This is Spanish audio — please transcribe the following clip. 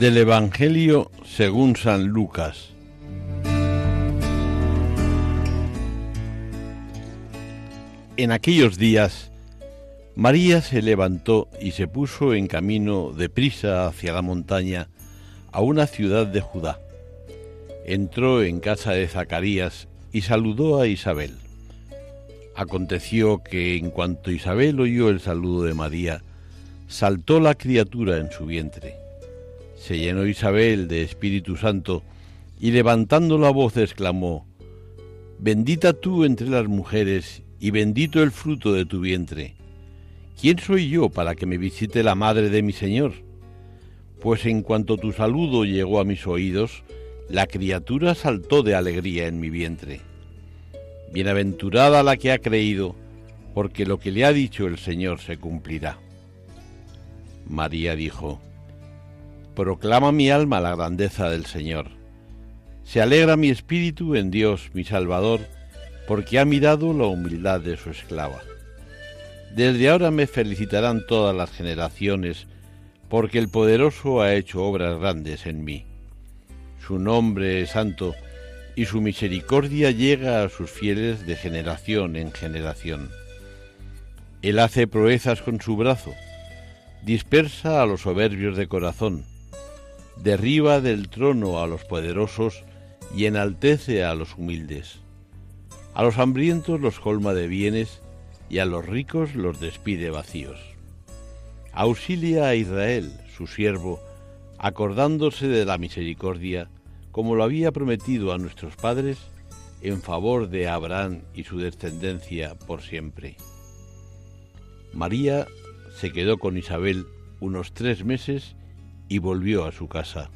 Del Evangelio según San Lucas. En aquellos días, María se levantó y se puso en camino de prisa hacia la montaña a una ciudad de Judá. Entró en casa de Zacarías y saludó a Isabel. Aconteció que en cuanto Isabel oyó el saludo de María, saltó la criatura en su vientre se llenó Isabel de Espíritu Santo y levantando la voz exclamó, Bendita tú entre las mujeres y bendito el fruto de tu vientre. ¿Quién soy yo para que me visite la madre de mi Señor? Pues en cuanto tu saludo llegó a mis oídos, la criatura saltó de alegría en mi vientre. Bienaventurada la que ha creído, porque lo que le ha dicho el Señor se cumplirá. María dijo, Proclama mi alma la grandeza del Señor. Se alegra mi espíritu en Dios, mi Salvador, porque ha mirado la humildad de su esclava. Desde ahora me felicitarán todas las generaciones, porque el poderoso ha hecho obras grandes en mí. Su nombre es santo, y su misericordia llega a sus fieles de generación en generación. Él hace proezas con su brazo, dispersa a los soberbios de corazón, derriba del trono a los poderosos y enaltece a los humildes. A los hambrientos los colma de bienes y a los ricos los despide vacíos. Auxilia a Israel, su siervo, acordándose de la misericordia, como lo había prometido a nuestros padres, en favor de Abraham y su descendencia por siempre. María se quedó con Isabel unos tres meses y volvió a su casa.